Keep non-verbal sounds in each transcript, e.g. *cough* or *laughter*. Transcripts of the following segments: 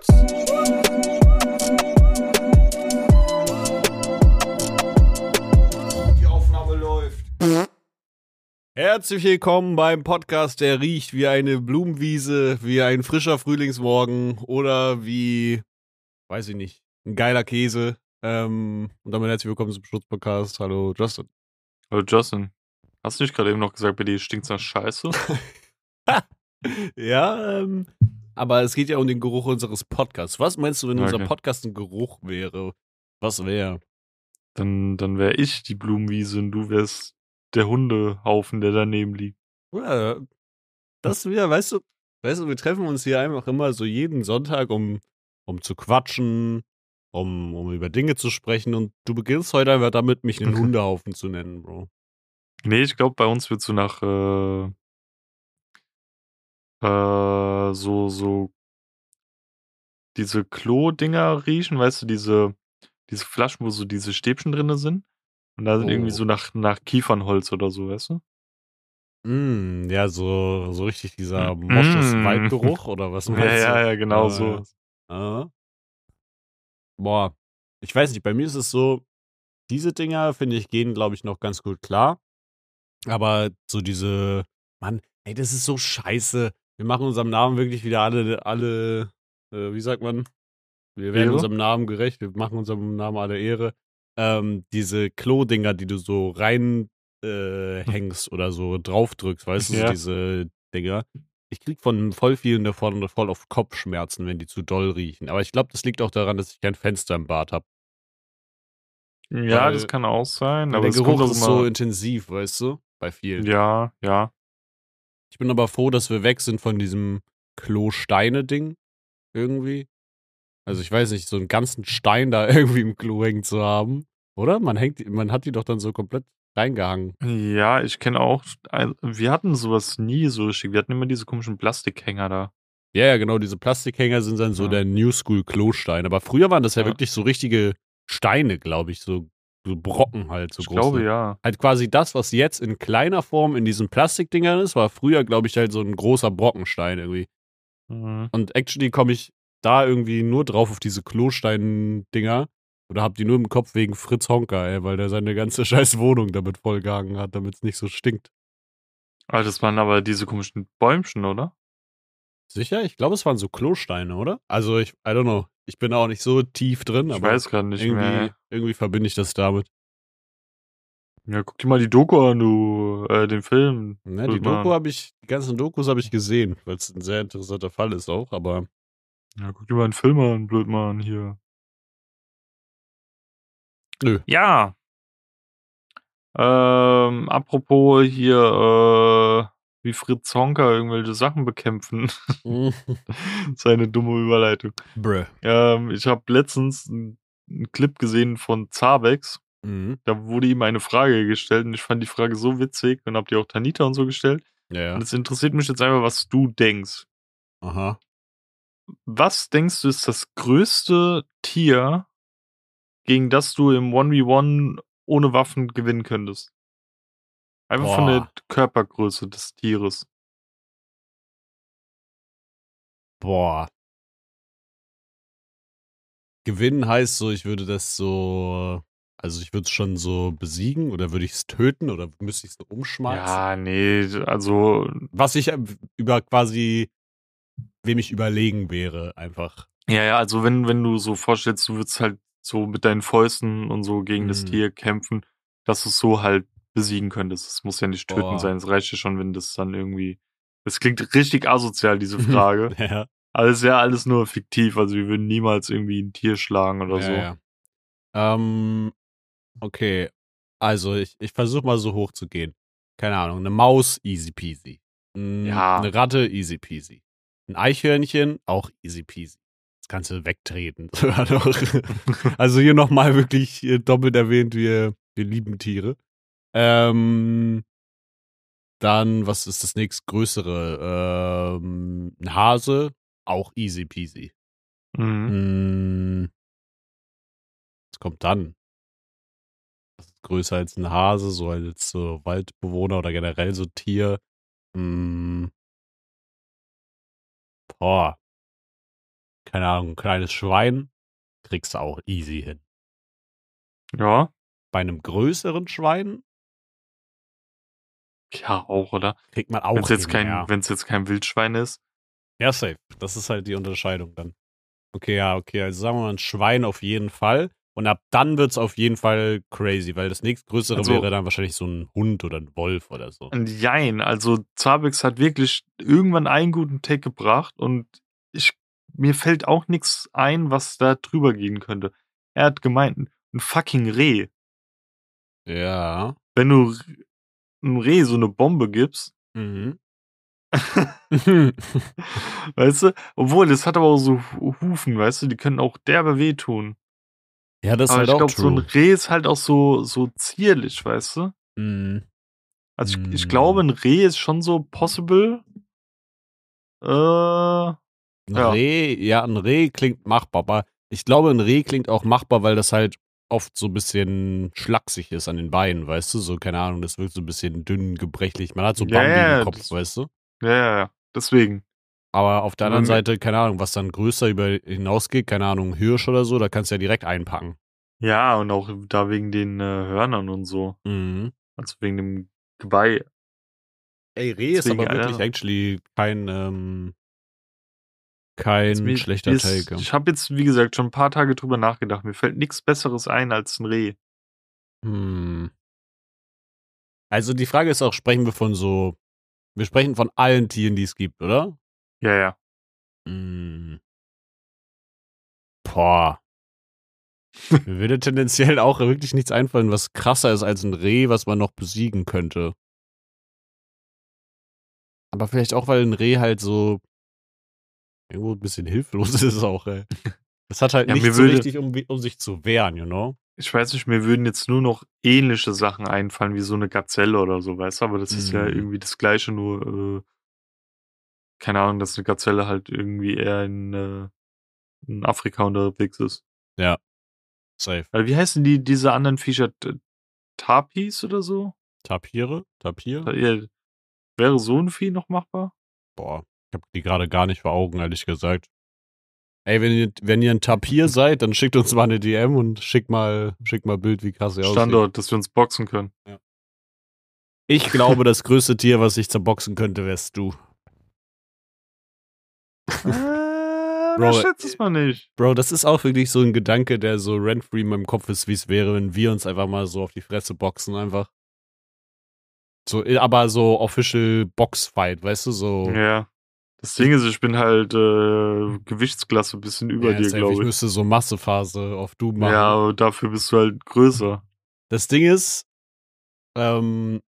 Schmutz. Die Aufnahme läuft. Herzlich willkommen beim Podcast, der riecht wie eine Blumenwiese, wie ein frischer Frühlingsmorgen oder wie, weiß ich nicht, ein geiler Käse. Ähm, und damit herzlich willkommen zum Schutzpodcast. Hallo Justin. Hallo Justin, hast du nicht gerade eben noch gesagt, bei dir stinkt's nach Scheiße? *laughs* Ja, ähm, aber es geht ja um den Geruch unseres Podcasts. Was meinst du, wenn unser Okay. Podcast ein Geruch wäre? Was wäre? Dann, dann wäre ich die Blumenwiese und du wärst der Hundehaufen, der daneben liegt. Ja, das wieder, weißt du, weißt du, wir treffen uns hier einfach immer so jeden Sonntag, um, um zu quatschen, um, um über Dinge zu sprechen und du beginnst heute einfach damit, mich einen Hundehaufen zu nennen, Bro. Nee, ich glaube, bei uns wird so nach äh, äh, so, so diese Klo-Dinger riechen, weißt du, diese, diese Flaschen, wo so diese Stäbchen drinne sind. Und da sind irgendwie Oh. so nach, nach Kiefernholz oder so, weißt du? Mm, ja, so, so richtig dieser *laughs* Mm. Mosches Waldgeruch oder was Ja, meinst du? ja, ja, genau so. ja. Boah, ich weiß nicht, bei mir ist es so, diese Dinger, finde ich, gehen, glaube ich, noch ganz gut klar. Aber so diese, Mann, ey, das ist so scheiße. Wir machen unserem Namen wirklich wieder alle, alle, äh, wie sagt man? Wir werden Ehre? unserem Namen gerecht, wir machen unserem Namen alle Ehre. Ähm, diese Klo-Dinger, die du so rein äh, hängst oder so draufdrückst, weißt du, Ja. diese Dinger. Ich krieg von voll vielen davon voll auf Kopfschmerzen, wenn die zu doll riechen. Aber ich glaube, das liegt auch daran, dass ich kein Fenster im Bad habe. Ja, Weil- das kann auch sein, aber der Geruch ist so intensiv, weißt du? Bei vielen. ja, ja. Ich bin aber froh, dass wir weg sind von diesem Klo-Steine-Ding. Irgendwie. Also ich weiß nicht, so einen ganzen Stein da *laughs* irgendwie im Klo hängen zu haben. Oder? Man hängt, man hat die doch dann so komplett reingehangen. Ja, ich kenne auch, wir hatten sowas nie so richtig. Wir hatten immer diese komischen Plastikhänger da. Ja, ja, genau, diese Plastikhänger sind dann so Ja. der New School Klostein. Aber früher waren das ja, Ja. wirklich so richtige Steine, glaube ich, so, so Brocken halt, so ich große. glaube ja. Halt quasi das, was jetzt in kleiner Form in diesen Plastikdingern ist, war früher, glaube ich, halt so ein großer Brockenstein irgendwie. Mhm. Und actually komme ich da irgendwie nur drauf auf diese Klostein-Dinger. Oder hab die nur im Kopf wegen Fritz Honka, ey, weil der seine ganze *laughs* scheiß Wohnung damit vollgehangen hat, damit es nicht so stinkt. Ah, das waren aber diese komischen Bäumchen, oder? Sicher? Ich glaube, es waren so Klosteine, oder? Also ich, I don't know. Ich bin auch nicht so tief drin, Ich aber weiß gerade nicht irgendwie, mehr. irgendwie verbinde ich das damit. Ja, guck dir mal die Doku an, du, äh, den Film. Ne, die. Doku habe ich, die ganzen Dokus habe ich gesehen, weil es ein sehr interessanter Fall ist auch, aber Ja, guck dir mal einen Film an, Blödmann, hier. Nö. Ja. Ähm, apropos hier, äh, wie Fritz Honka irgendwelche Sachen bekämpfen. *laughs* Seine dumme Überleitung. Bruh. Ähm, ich habe letztens einen Clip gesehen von Zabex. Mhm. Da wurde ihm eine Frage gestellt und ich fand die Frage so witzig und hab die auch Tanita und so gestellt. Ja, ja. Und es interessiert mich jetzt einfach, was du denkst. Aha. Was denkst du ist das größte Tier, gegen das du im 1v1 ohne Waffen gewinnen könntest? Einfach von der Boah. Körpergröße des Tieres. Boah. Gewinnen heißt so, ich würde das so, also ich würde es schon so besiegen oder würde ich es töten oder müsste ich es umschmeißen? Ja, nee, also Was ich äh, über quasi, wem ich überlegen wäre, einfach. Ja, ja, also wenn, wenn du so vorstellst, du würdest halt so mit deinen Fäusten und so gegen das Mhm. Tier kämpfen, dass du es so halt besiegen könntest. Es muss ja nicht töten Boah. sein, es reicht ja schon, wenn das dann irgendwie. Das klingt richtig asozial, diese *laughs* Frage. ja, Aber es ist ja alles nur fiktiv, also wir würden niemals irgendwie ein Tier schlagen oder ja, so. ja. Ähm, okay. Also ich, ich versuche mal so hoch zu gehen. Keine Ahnung, eine Maus, easy peasy. Mm, Ja. Eine Ratte, easy peasy. Ein Eichhörnchen, auch easy peasy. Das Ganze wegtreten. *laughs* also hier nochmal wirklich äh, doppelt erwähnt, wir, wir lieben Tiere. Ähm, dann, was ist das nächstgrößere? Ähm, ein Hase, auch easy peasy. Mhm. Mm. Was kommt dann? Was ist größer als ein Hase, so als so Waldbewohner oder generell so Tier? Mm. Boah. keine Ahnung, ein kleines Schwein, kriegst du auch easy hin. Ja. Bei einem größeren Schwein Ja, auch, oder? kriegt man auch Wenn es jetzt, kein, ja. jetzt kein Wildschwein ist. Ja, safe. Das ist halt die Unterscheidung dann. Okay, ja, okay. Also sagen wir mal ein Schwein auf jeden Fall. Und ab dann wird's auf jeden Fall crazy, weil das nächstgrößere Also- wäre dann wahrscheinlich so ein Hund oder ein Wolf oder so. Jein, also Zabex hat wirklich irgendwann einen guten Take gebracht und ich, mir fällt auch nichts ein, was da drüber gehen könnte. Er hat gemeint, ein fucking Reh. Ja. Wenn du einem Reh so eine Bombe gibst, Mhm. *laughs* weißt du, obwohl, das hat aber auch so Hu- Hufen, weißt du, die können auch derbe wehtun. ja, das ist aber halt ich auch glaube, so ein. Reh ist halt auch so, so zierlich, weißt du? Mhm. Also ich, ich Mm. glaube, ein Reh ist schon so possible. Äh, Ein Ja. Reh, ja, ein Reh klingt machbar, aber ich glaube, ein Reh klingt auch machbar, weil das halt oft so ein bisschen schlaksig ist an den Beinen, weißt du? So, keine Ahnung, das wirkt so ein bisschen dünn, gebrechlich. Man hat so Bambi ja, im Kopf, das- weißt du? ja, ja, ja, deswegen. Aber auf der anderen mir- Seite, keine Ahnung, was dann größer über hinausgeht, keine Ahnung, Hirsch oder so, da kannst du ja direkt einpacken. Ja, und auch da wegen den äh, Hörnern und so. Mhm. Also wegen dem Geweih. Ey, Reh ist Deswegen, aber wirklich Alter. actually kein, ähm, kein Mir- schlechter ist- Take. Ich habe jetzt, wie gesagt, schon ein paar Tage drüber nachgedacht. Mir fällt nichts Besseres ein als ein Reh. Hm. Also die Frage ist auch, sprechen wir von so, wir sprechen von allen Tieren, die es gibt, oder? Ja, ja. Hm. Boah. Mir würde tendenziell auch wirklich nichts einfallen, was krasser ist als ein Reh, was man noch besiegen könnte. Aber vielleicht auch, weil ein Reh halt so irgendwo ein bisschen hilflos *laughs* ist auch, ey. Das hat halt Ja, nicht so würde- richtig, um, um sich zu wehren, you know? Ich weiß nicht, mir würden jetzt nur noch ähnliche Sachen einfallen, wie so eine Gazelle oder so, weißt du? Aber das ist ja Mhm. irgendwie das Gleiche, nur, äh, keine Ahnung, dass eine Gazelle halt irgendwie eher in, äh, in Afrika unterwegs ist. Safe. Weil wie heißen die, diese anderen Viecher? Tapis oder so? Tapire? Tapir? Ja, wäre so ein Vieh noch machbar? Boah, ich habe die gerade gar nicht vor Augen, ehrlich gesagt. Ey, wenn ihr, wenn ihr ein Tapir *laughs* seid, dann schickt uns mal eine DM und schickt mal, schickt mal Bild, wie krass ihr aussieht. Standort, dass wir uns boxen können. Ich glaube, das größte Tier, was ich zerboxen könnte, wärst du. äh, *laughs* Bro, das schätzt es mal nicht. Bro, das ist auch wirklich so ein Gedanke, der so rent-free in meinem Kopf ist, wie es wäre, wenn wir uns einfach mal so auf die Fresse boxen, einfach. So, aber so official Boxfight, weißt du, so. Ja. Das Ding ist, ich bin halt äh, Gewichtsklasse ein bisschen über Ja, dir, glaube ich ich. müsste so Massephase auf du machen. Ja, aber dafür bist du halt größer. Das Ding ist, ähm,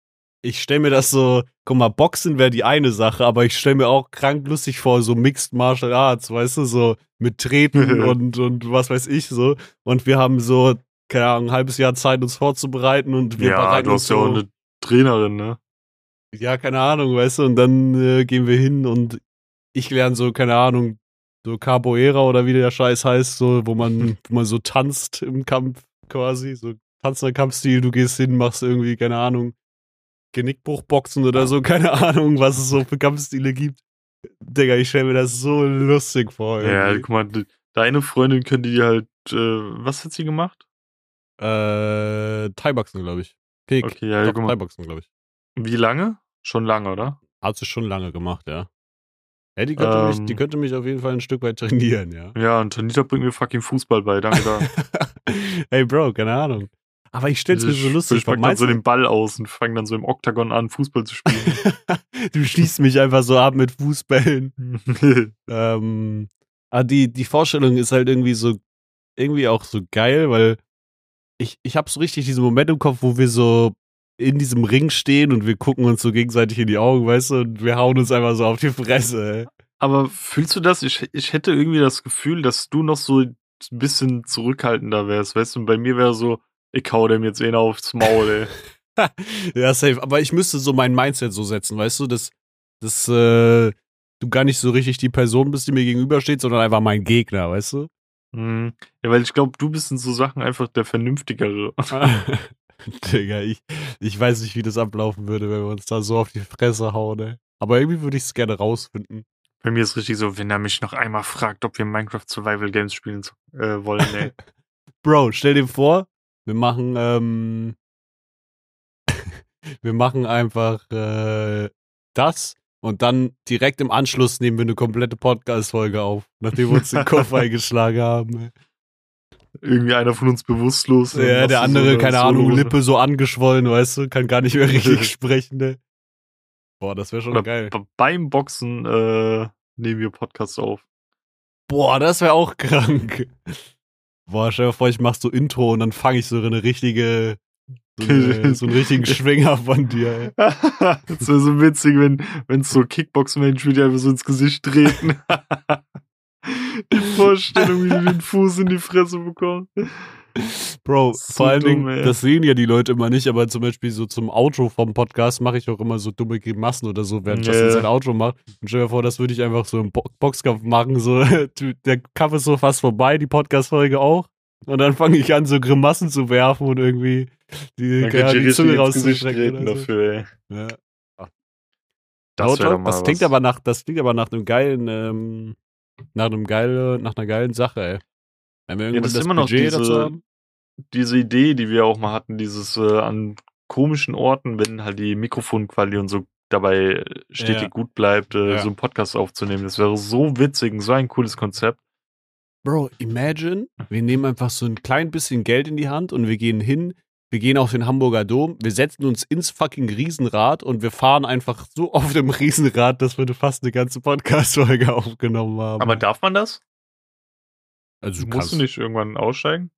ich stelle mir das so, guck mal, Boxen wäre die eine Sache, aber ich stelle mir auch krank lustig vor, so Mixed Martial Arts, weißt du, so mit Treten *laughs* und, und was weiß ich so. Und wir haben so, keine Ahnung, ein halbes Jahr Zeit, uns vorzubereiten und wir ja, bereiten du uns hast ja so, auch eine Trainerin, ne? ja, keine Ahnung, weißt du, und dann äh, gehen wir hin und ich lerne so, keine Ahnung, so Capoeira oder wie der Scheiß heißt, so, wo man, *laughs* wo man so tanzt im Kampf quasi, so tanzender Kampfstil, du gehst hin, machst irgendwie, keine Ahnung, Genickbruchboxen oder so, keine *laughs* Ahnung, was es so für Kampfstile gibt. Digga, ich stelle mir das so lustig vor. Ja, irgendwie. guck mal, de- deine Freundin könnte dir halt, äh, was hat sie gemacht? Äh, Thai-Boxen, glaube ich. Kick. Okay, ja, Doch, guck mal. Thai-Boxen, glaube ich. Wie lange? Schon lange, oder? Hat sie schon lange gemacht, ja. Ja, die könnte, mich, Ähm. die könnte mich auf jeden Fall ein Stück weit trainieren, ja. Ja, und Tanita bringt mir fucking Fußball bei, danke da. *laughs* hey Bro, keine Ahnung. Aber ich stell's mir so lustig Ich vor. pack dann so den Ball aus und fange dann so im Oktagon an, Fußball zu spielen. *laughs* du schießt mich einfach so ab mit Fußbällen. *laughs* Ähm, aber die, die Vorstellung ist halt irgendwie so, irgendwie auch so geil, weil ich, ich hab so richtig diesen Moment im Kopf, wo wir so in diesem Ring stehen und wir gucken uns so gegenseitig in die Augen, weißt du, und wir hauen uns einfach so auf die Fresse, ey. Aber fühlst du das? Ich, ich hätte irgendwie das Gefühl, dass du noch so ein bisschen zurückhaltender wärst, weißt du? Und bei mir wäre so, ich hau dem jetzt eh aufs Maul, ey. *laughs* ja, safe. Aber ich müsste so mein Mindset so setzen, weißt du, dass, dass äh, du gar nicht so richtig die Person bist, die mir gegenübersteht, sondern einfach mein Gegner, weißt du? Hm. Ja, weil ich glaube, du bist in so Sachen einfach der Vernünftigere. *laughs* *laughs* *laughs* Digga, ich, ich weiß nicht, wie das ablaufen würde, wenn wir uns da so auf die Fresse hauen, ey. Aber irgendwie würde ich es gerne rausfinden. Bei mir ist richtig so, wenn er mich noch einmal fragt, ob wir Minecraft Survival Games spielen äh, wollen, ey. *laughs* Bro, stell dir vor, wir machen, ähm, *laughs* wir machen einfach äh, das und dann direkt im Anschluss nehmen wir eine komplette Podcast-Folge auf, nachdem wir uns den Kopf eingeschlagen haben. ey. Irgendwie einer von uns bewusstlos. Ja, der andere, so eine keine Ahnung, Solo- Lippe so angeschwollen, weißt du, kann gar nicht mehr *laughs* richtig sprechen, ne? Boah, das wäre schon Oder geil. beim Boxen äh, nehmen wir Podcasts auf. Boah, das wäre auch krank. Boah, stell dir vor, ich mach so Intro und dann fange ich so eine richtige, so, eine, *laughs* so einen richtigen Schwinger von dir, ey. *laughs* das wäre so witzig, wenn es so Kickbox-Menschen die einfach so ins Gesicht treten. Die Vorstellung, wie du den Fuß in die Fresse bekommst. Bro, So vor allen dumm, Dingen, ey. das sehen ja die Leute immer nicht, aber zum Beispiel so zum Outro vom Podcast mache ich auch immer so dumme Grimassen oder so, während Ja. Justin sein Outro macht. Und stell dir vor, das würde ich einfach so im Bo Boxkampf machen, so, *laughs* der Kampf ist so fast vorbei, die Podcast-Folge auch. Und dann fange ich an, so Grimassen zu werfen und irgendwie die, ich die Zunge rauszustrecken. so. dafür, ey. Ja. Das, mal das klingt was. aber nach, das klingt aber nach einem geilen, ähm, nach einem geile, nach einer geilen Sache, ey. Wenn wir irgendwann das ist das, immer noch Budget diese- diese Idee, die wir auch mal hatten, dieses äh, an komischen Orten, wenn halt die Mikrofonqualität und so dabei stetig Ja. gut bleibt, äh, Ja. so einen Podcast aufzunehmen. Das wäre so witzig, und so ein cooles Konzept. Bro, imagine, wir nehmen einfach so ein klein bisschen Geld in die Hand und wir gehen hin, wir gehen auf den Hamburger Dom, wir setzen uns ins fucking Riesenrad und wir fahren einfach so *laughs* auf dem Riesenrad, dass wir fast eine ganze Podcast-Folge *laughs* aufgenommen haben. Aber darf man das? also du Musst kannst, du nicht irgendwann aussteigen?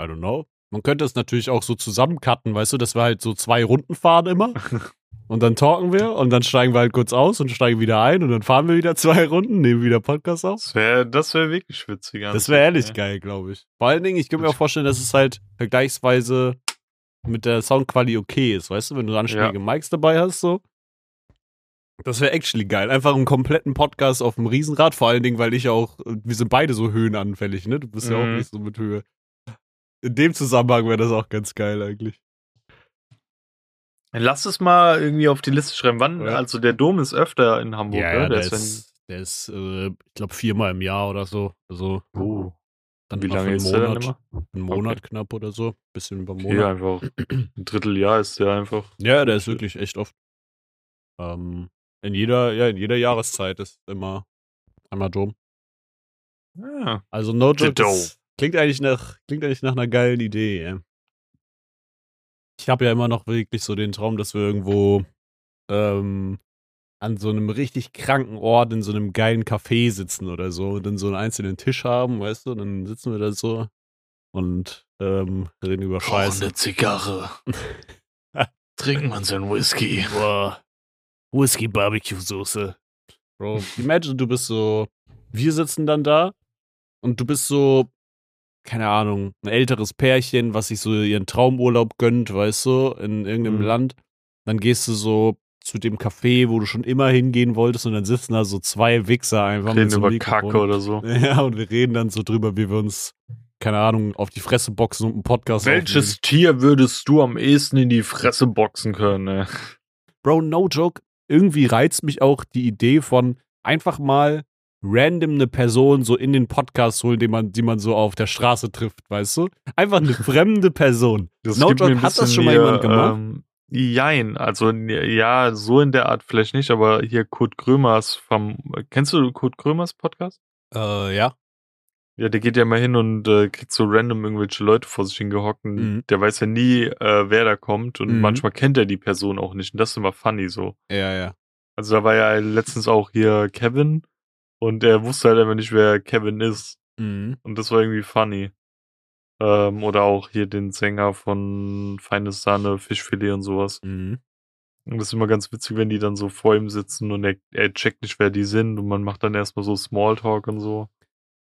I don't know. Man könnte es natürlich auch so zusammencutten, weißt du, dass wir halt so zwei Runden fahren immer. *laughs* Und dann talken wir und dann steigen wir halt kurz aus und steigen wieder ein und dann fahren wir wieder zwei Runden, nehmen wieder Podcast auf. Das wäre das wär wirklich witzig. Das wäre ehrlich ey. geil, glaube ich. Vor allen Dingen, ich könnte mir auch vorstellen, dass es halt vergleichsweise mit der Soundqualität okay ist, weißt du, wenn du anständige Mics dabei hast, so. Das wäre actually geil. Einfach einen kompletten Podcast auf dem Riesenrad, vor allen Dingen, weil ich auch, wir sind beide so höhenanfällig, ne? Du bist ja auch Mhm. nicht so mit Höhe. In dem Zusammenhang wäre das auch ganz geil eigentlich. Lass es mal irgendwie auf die Liste schreiben. Wann? Ja. Also der Dom ist öfter in Hamburg, ja, ne? ja, der, ist ist, der ist, äh, ich glaube, viermal im Jahr oder so. Also, oh, dann wie lange ist der dann Monat, immer? einen Monat knapp oder so. Bisschen über einen Okay, Monat. einfach *clears throat* ein Dritteljahr ist der einfach. Ja, der ist wirklich echt oft. Ähm, in jeder, ja, in jeder Jahreszeit ist immer einmal Dom. Ja. Also no joke, klingt eigentlich nach, klingt eigentlich nach einer geilen Idee. Ja. Ich habe ja immer noch wirklich so den Traum, dass wir irgendwo ähm, an so einem richtig kranken Ort in so einem geilen Café sitzen oder so und dann so einen einzelnen Tisch haben, weißt du, und dann sitzen wir da so und ähm, reden über Scheiße. Zigarre. *laughs* Trinken wir so einen Whisky. Boah. Whisky Barbecue Soße. Bro, imagine, du bist so, wir sitzen dann da und du bist so, keine Ahnung, ein älteres Pärchen, was sich so ihren Traumurlaub gönnt, weißt du, in irgendeinem Mhm. Land. Dann gehst du so zu dem Café, wo du schon immer hingehen wolltest und dann sitzen da so zwei Wichser einfach Reden mit so über Mikrofon. Kacke oder so. *laughs* Ja, und wir reden dann so drüber, wie wir uns, keine Ahnung, auf die Fresse boxen und einen Podcast Welches Tier würdest du am ehesten in die Fresse boxen können? Ey? Bro, no joke. Irgendwie reizt mich auch die Idee von einfach mal random eine Person so in den Podcast holen, die man, die man so auf der Straße trifft, weißt du? Einfach eine *laughs* fremde Person. Das no joke, hat das schon mal jemand gemacht? Ähm, jein, also ja, so in der Art vielleicht nicht, aber hier Kurt Krömers vom, kennst du Kurt Krömers Podcast? Äh, ja. Ja, der geht ja mal hin und äh, kriegt so random irgendwelche Leute vor sich hingehockt und Mhm. der weiß ja nie, äh, wer da kommt und Mhm. manchmal kennt er die Person auch nicht und das ist immer funny so. Ja, ja. Also da war ja letztens auch hier Kevin und er wusste halt einfach nicht, wer Kevin ist Mhm. und das war irgendwie funny. Ähm, oder auch hier den Sänger von Feines Sahne, Fischfilet und sowas. Mhm. Und das ist immer ganz witzig, wenn die dann so vor ihm sitzen und er, er checkt nicht, wer die sind und man macht dann erstmal so Smalltalk und so.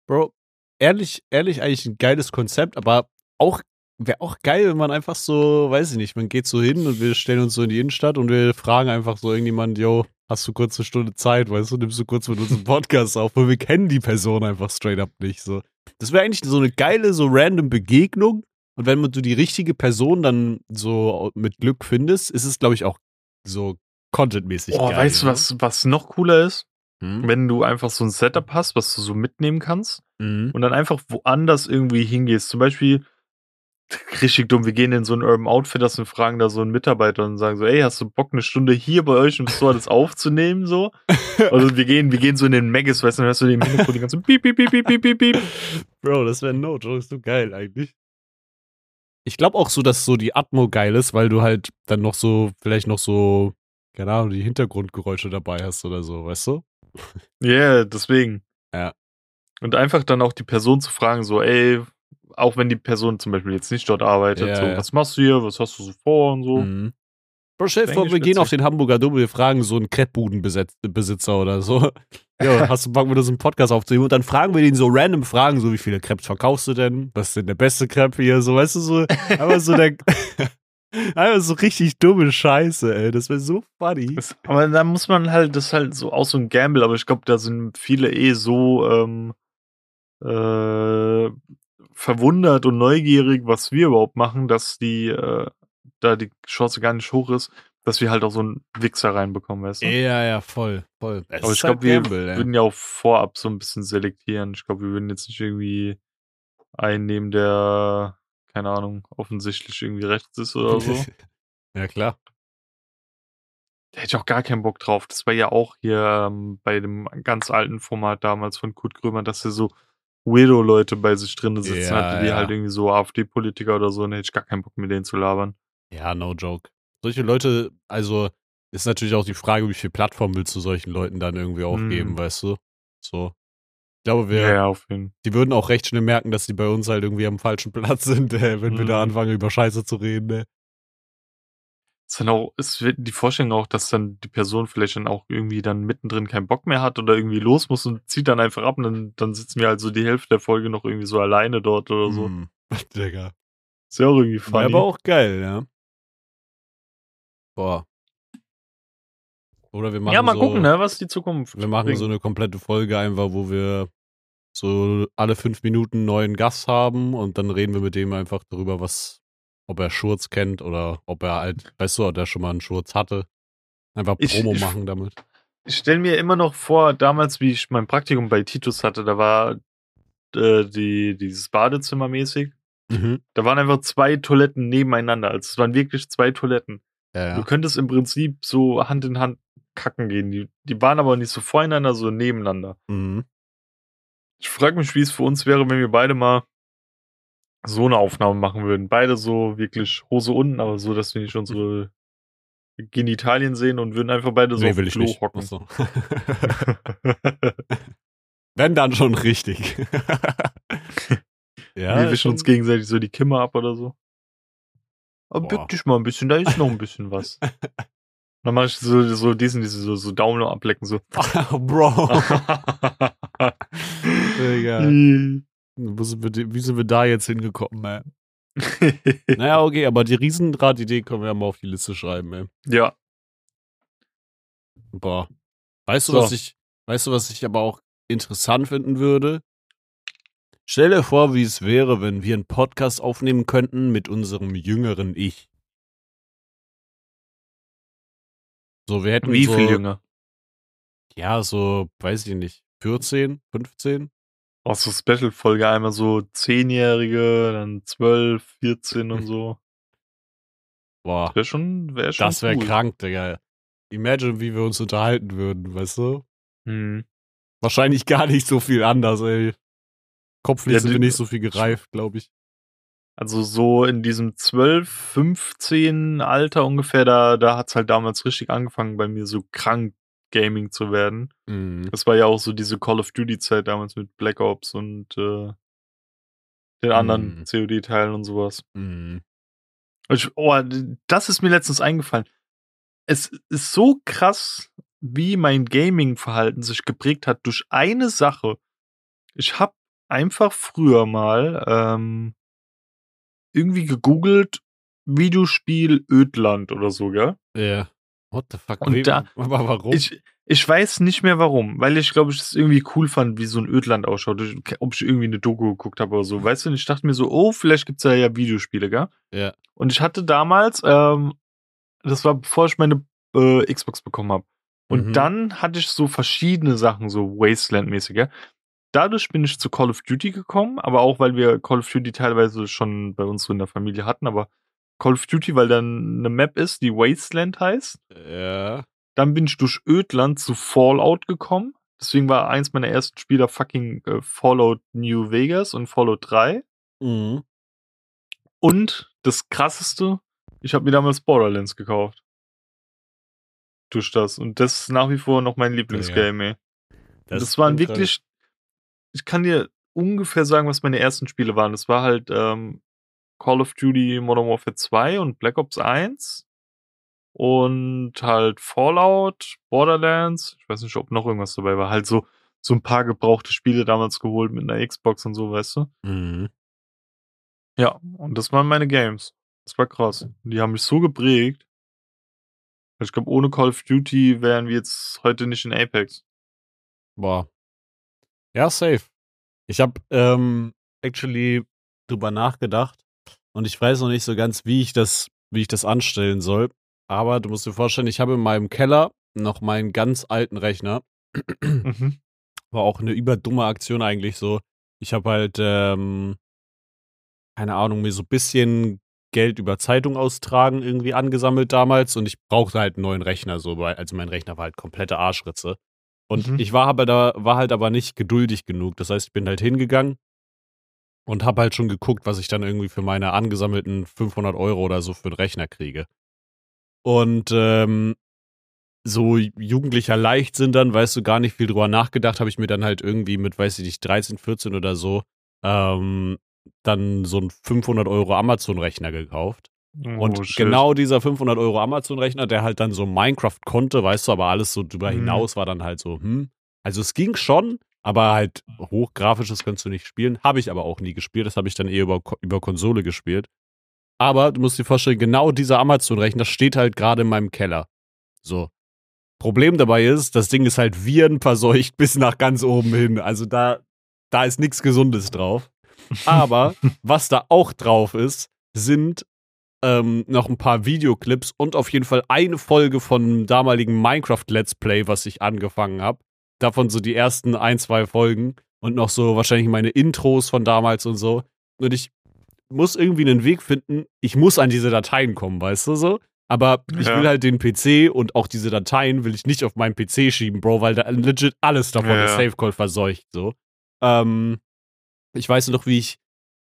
Bro, ehrlich, ehrlich, eigentlich ein geiles Konzept, aber auch wäre auch geil, wenn man einfach so, weiß ich nicht, man geht so hin und wir stellen uns so in die Innenstadt und wir fragen einfach so irgendjemand, yo, hast du kurz eine Stunde Zeit, weißt du, nimmst du kurz mit uns einen Podcast auf, weil wir kennen die Person einfach straight up nicht, so. Das wäre eigentlich so eine geile, so random Begegnung und wenn du die richtige Person dann so mit Glück findest, ist es, glaube ich, auch so contentmäßig Oh, geil. weißt du, ne? was, was noch cooler ist? Hm? wenn du einfach so ein Setup hast, was du so mitnehmen kannst Mhm. und dann einfach woanders irgendwie hingehst. Zum Beispiel, richtig dumm, wir gehen in so ein Urban Outfitters und fragen da so einen Mitarbeiter und sagen so, ey, hast du Bock, eine Stunde hier bei euch im Store das aufzunehmen, so? *laughs* Also wir gehen, wir gehen so in den Maggis, weißt du, dann hörst du im Hintergrund die ganzen Piep, Piep, Piep, Piep, Piep, Piep, Piep. Bro, das wäre no joke, ist so geil eigentlich. Ich glaube auch so, dass so die Atmo geil ist, weil du halt dann noch so, vielleicht noch so, keine Ahnung, die Hintergrundgeräusche dabei hast oder so, weißt du? Ja, yeah, deswegen. Ja. Und einfach dann auch die Person zu fragen, so, ey, auch wenn die Person zum Beispiel jetzt nicht dort arbeitet, Ja, so, ja. was machst du hier, was hast du so vor und so. Mhm. Bro, stell dir vor, wir gehen auf den Hamburger Dom, wir fragen so einen Kreppbudenbesitzer oder so. *laughs* Ja, hast du Bock, mit uns einen Podcast aufzunehmen? Und dann fragen wir den so random Fragen, so wie viele Crepes verkaufst du denn? Was ist denn der beste Crepe hier? So, weißt du, so, einfach so der, *laughs* einfach so richtig dumme Scheiße, ey. Das wäre so funny. Aber da muss man halt, das ist halt so auch so ein Gamble, aber ich glaube, da sind viele eh so ähm, äh, verwundert und neugierig, was wir überhaupt machen, dass die äh, da die Chance gar nicht hoch ist, dass wir halt auch so einen Wichser reinbekommen, weißt du? Ja, ja, voll, voll. Es aber ich halt glaube, wir Gamble, würden ja auch vorab so ein bisschen selektieren. Ich glaube, wir würden jetzt nicht irgendwie einen nehmen, der, keine Ahnung, offensichtlich irgendwie rechts ist oder so. *laughs* ja, klar. Da hätte ich auch gar keinen Bock drauf. Das war ja auch hier ähm, bei dem ganz alten Format damals von Kurt Krömer, dass er so Weirdo-Leute bei sich drin sitzen Ja, hatte, die ja. halt irgendwie so AfD-Politiker oder so, und da hätte ich gar keinen Bock mit denen zu labern. Ja, no joke. Solche Leute, also ist natürlich auch die Frage, wie viel Plattform willst du solchen Leuten dann irgendwie aufgeben, Mhm. weißt du? So. Ich glaube, wir, Ja, die würden auch recht schnell merken, dass die bei uns halt irgendwie am falschen Platz *laughs* sind, äh, wenn wir da Mhm. anfangen, über Scheiße zu reden. Ne? Ist dann auch, wird die Vorstellung auch, dass dann die Person vielleicht dann auch irgendwie dann mittendrin keinen Bock mehr hat oder irgendwie los muss und zieht dann einfach ab und dann, dann sitzen wir halt so die Hälfte der Folge noch irgendwie so alleine dort oder so. Mm. *laughs* Digga. Ist ja auch irgendwie War funny. aber auch geil, ja. Boah. Oder wir machen ja, mal so, gucken, ne, was die Zukunft Wir machen bringt. so eine komplette Folge einfach, wo wir so alle fünf Minuten einen neuen Gast haben und dann reden wir mit dem einfach darüber, was, ob er Schurz kennt oder ob er halt, weißt du, ob er schon mal einen Schurz hatte. Einfach Ich- Promo ich- machen damit. Ich stelle mir immer noch vor, damals, wie ich mein Praktikum bei Titus hatte, da war äh, die, dieses Badezimmer mäßig. Mhm. Da waren einfach zwei Toiletten nebeneinander. Also es waren wirklich zwei Toiletten. Ja, Du ja. könntest im Prinzip so Hand in Hand kacken gehen. Die, die waren aber nicht so voreinander, so nebeneinander. Mhm. Ich frage mich, wie es für uns wäre, wenn wir beide mal so eine Aufnahme machen würden. Beide so wirklich Hose unten, aber so, dass wir nicht unsere Genitalien sehen und würden einfach beide so nee, auf will dem ich Klo nicht. hocken. Achso. *laughs* *laughs* Wenn dann schon richtig. *laughs* ja, wir wischen uns gegenseitig so die Kimme ab oder so. Aber bück dich mal ein bisschen, da ist noch ein bisschen was. Dann mache ich so, so diesen, diese so, so Daumen ablecken, so. Bro. Digga. Wo sind wir, wie sind wir da jetzt hingekommen, ey? *laughs* Naja, okay, aber die Riesenrad-Idee können wir ja mal auf die Liste schreiben, ey. ja, Boah. Weißt du, So. was ich, weißt du, was ich aber auch interessant finden würde? Stell dir vor, wie es wäre, wenn wir einen Podcast aufnehmen könnten mit unserem jüngeren Ich. So, wir hätten wie so, viel jünger? Ja, so, weiß ich nicht, 14, 15? Auch so Special-Folge, einmal so 10-Jährige, dann 12, 14 und *laughs* so. Boah, Wäre schon, wäre schon das wäre cool. krank, Digga. Imagine, wie wir uns unterhalten würden, weißt du? Hm. Wahrscheinlich gar nicht so viel anders, ey. Kopflich Ja, sind wir nicht so viel gereift, glaube ich. Also so in diesem 12, 15 Alter ungefähr, da, da hat's halt damals richtig angefangen, bei mir so krank Gaming zu werden. Mhm. Das war ja auch so diese Call of Duty Zeit damals mit Black Ops und äh, den anderen Mhm. COD-Teilen und sowas. Mhm. Ich, oh, das ist mir letztens eingefallen. Es ist so krass, wie mein Gaming-Verhalten sich geprägt hat durch eine Sache. Ich habe einfach früher mal ähm, irgendwie gegoogelt Videospiel Ödland oder so, gell? Ja. What the fuck? Und Wem- da- *laughs* aber warum? Ich, ich weiß nicht mehr warum, weil ich glaube, ich es irgendwie cool fand, wie so ein Ödland ausschaut. Ob ich irgendwie eine Doku geguckt habe oder so. Weißt du, und ich dachte mir so, oh, vielleicht gibt's da ja Videospiele, gell? ja. Und ich hatte damals, ähm, das war bevor ich meine äh, Xbox bekommen habe. Und Mhm. dann hatte ich so verschiedene Sachen, so Wasteland-mäßige. Dadurch bin ich zu Call of Duty gekommen, aber auch, weil wir Call of Duty teilweise schon bei uns so in der Familie hatten, aber Call of Duty, weil dann eine Map ist, die Wasteland heißt. Ja. Dann bin ich durch Ödland zu Fallout gekommen. Deswegen war eins meiner ersten Spieler fucking äh, Fallout New Vegas und Fallout 3. Mhm. Und das krasseste, ich habe mir damals Borderlands gekauft. Durch das. Und das ist nach wie vor noch mein Lieblingsgame, ey. Das, das waren wirklich, ich kann dir ungefähr sagen, was meine ersten Spiele waren. Das war halt ähm, Call of Duty Modern Warfare 2 und Black Ops 1 und halt Fallout, Borderlands. Ich weiß nicht, ob noch irgendwas dabei war. Halt so, so ein paar gebrauchte Spiele damals geholt mit einer Xbox und so, weißt du? Mhm. Ja, und das waren meine Games. Das war krass. Die haben mich so geprägt. Ich glaube, ohne Call of Duty wären wir jetzt heute nicht in Apex. Boah. Ja, safe. Ich habe ähm, actually drüber nachgedacht und ich weiß noch nicht so ganz, wie ich das, wie ich das anstellen soll. Aber du musst dir vorstellen, ich habe in meinem Keller noch meinen ganz alten Rechner. Mhm. War auch eine überdumme Aktion eigentlich so. Ich habe halt, ähm, keine Ahnung, mir so ein bisschen Geld über Zeitung austragen irgendwie angesammelt damals und ich brauchte halt einen neuen Rechner, so, weil, also mein Rechner war halt komplette Arschritze. Und Mhm. ich war aber da, war halt aber nicht geduldig genug. Das heißt, ich bin halt hingegangen und habe halt schon geguckt, was ich dann irgendwie für meine angesammelten 500 Euro oder so für einen Rechner kriege. Und ähm, so jugendlicher Leichtsinn dann, weißt du, gar nicht viel drüber nachgedacht, habe ich mir dann halt irgendwie mit, weiß ich nicht, 13, 14 oder so, ähm, dann so einen 500 Euro Amazon-Rechner gekauft. Und Oh, shit. genau dieser 500 Euro Amazon-Rechner, der halt dann so Minecraft konnte, weißt du, aber alles so drüber Mhm. hinaus war dann halt so, hm. Also es ging schon, aber halt hochgrafisches kannst du nicht spielen. Habe ich aber auch nie gespielt. Das habe ich dann eher über, über Konsole gespielt. Aber du musst dir vorstellen, genau dieser Amazon-Rechner steht halt gerade in meinem Keller. So. Problem dabei ist, das Ding ist halt virenverseucht *laughs* bis nach ganz oben hin. Also da, da ist nichts Gesundes drauf. Aber *laughs* was da auch drauf ist, sind ähm, noch ein paar Videoclips und auf jeden Fall eine Folge von damaligen Minecraft Let's Play, was ich angefangen habe. Davon so die ersten ein, zwei Folgen und noch so wahrscheinlich meine Intros von damals und so. Und ich muss irgendwie einen Weg finden, ich muss an diese Dateien kommen, weißt du so? Aber ich Ja. will halt den PC und auch diese Dateien will ich nicht auf meinen PC schieben, Bro, weil da legit alles davon Ja, ist. Safe Call verseucht, so. Ähm, ich weiß noch, wie ich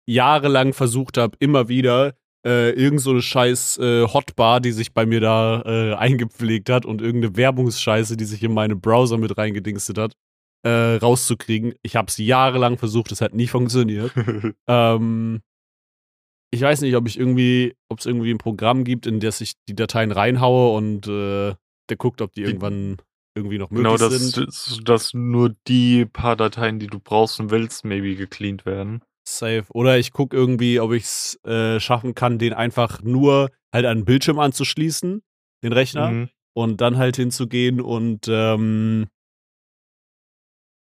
jahrelang versucht habe, immer wieder äh, irgend so eine scheiß äh, Hotbar, die sich bei mir da äh, eingepflegt hat und irgendeine Werbungsscheiße, die sich in meine Browser mit reingedingstet hat, äh, rauszukriegen. Ich habe es jahrelang versucht, es hat nie funktioniert. *laughs* Ähm, ich weiß nicht, ob ich irgendwie, ob es irgendwie ein Programm gibt, in das ich die Dateien reinhaue und äh, der guckt, ob die irgendwann irgendwie noch möglich genau, dass, sind. dass, dass nur die paar Dateien, die du brauchst und willst, maybe gecleant werden. Safe. Oder ich gucke irgendwie, ob ich es äh, schaffen kann, den einfach nur halt an den Bildschirm anzuschließen, den Rechner, Mhm. und dann halt hinzugehen und ähm,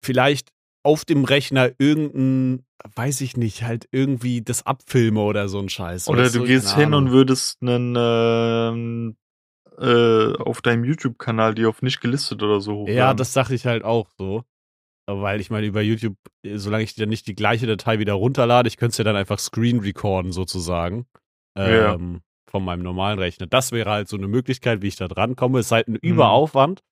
vielleicht auf dem Rechner irgendein, weiß ich nicht, halt irgendwie das abfilme oder so ein Scheiß. Oder du gehst Keine hin Ahnung. und würdest einen ähm, äh, auf deinem YouTube-Kanal die auf nicht gelistet oder so hochladen. Ja, das sag ich halt auch so. Weil ich meine, über YouTube, äh, solange ich dann nicht die gleiche Datei wieder runterlade, ich könnte es ja dann einfach screen recorden sozusagen. Ja. Ähm, von meinem normalen Rechner. Das wäre halt so eine Möglichkeit, wie ich da dran komme. Es ist halt ein Mhm. Überaufwand.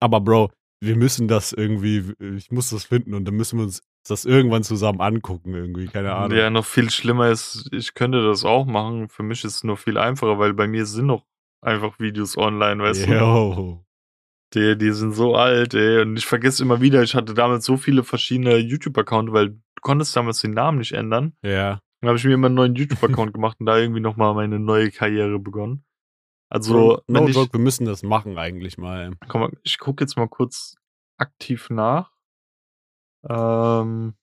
Aber Bro, wir müssen das irgendwie, ich muss das finden und dann müssen wir uns das irgendwann zusammen angucken, irgendwie, keine Ahnung. Ja, noch viel schlimmer ist, ich könnte das auch machen. Für mich ist es nur viel einfacher, weil bei mir sind noch einfach Videos online, weißt du? Die, die sind so alt, ey. Und ich vergesse immer wieder, ich hatte damals so viele verschiedene YouTube-Accounts, weil du konntest damals den Namen nicht ändern. Ja. Dann habe ich mir immer einen neuen YouTube-Account *laughs* gemacht und da irgendwie nochmal meine neue Karriere begonnen. Also, So, no wenn ich, joke, wir müssen das machen eigentlich mal. komm mal, ich gucke jetzt mal kurz aktiv nach. Ähm,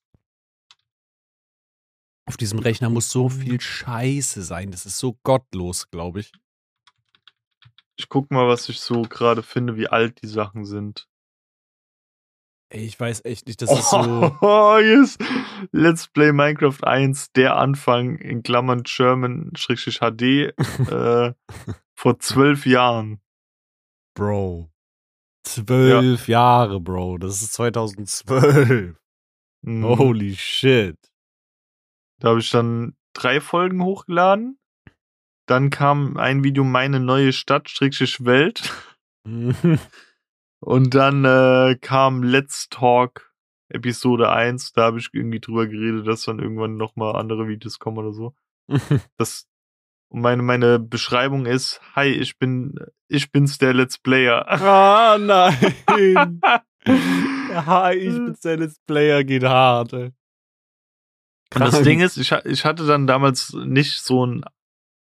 Auf diesem Rechner muss so viel Scheiße sein. Das ist so gottlos, glaube ich. Ich guck mal, was ich so gerade finde, wie alt die Sachen sind. Ey, ich weiß echt nicht, das ist so. Oh, *laughs* yes. Let's Play Minecraft 1, der Anfang in Klammern German-HD *laughs* äh, vor zwölf Jahren. Bro. Zwölf Jahre, Bro. Das ist 2012. Mhm. Holy shit. Da habe ich dann drei Folgen hochgeladen. Dann kam ein Video Meine neue Stadt, Schrägstrich Welt. *laughs* Und dann äh, kam Let's Talk Episode 1. Da habe ich irgendwie drüber geredet, dass dann irgendwann nochmal andere Videos kommen oder so. *laughs* Das, und meine, meine Beschreibung ist, hi, ich bin, ich bin's der Let's Player. ah, nein. *laughs* Hi, ich bin's der Let's Player, geht hart, ey. Und das Ding ist, ich, ich hatte dann damals nicht so ein,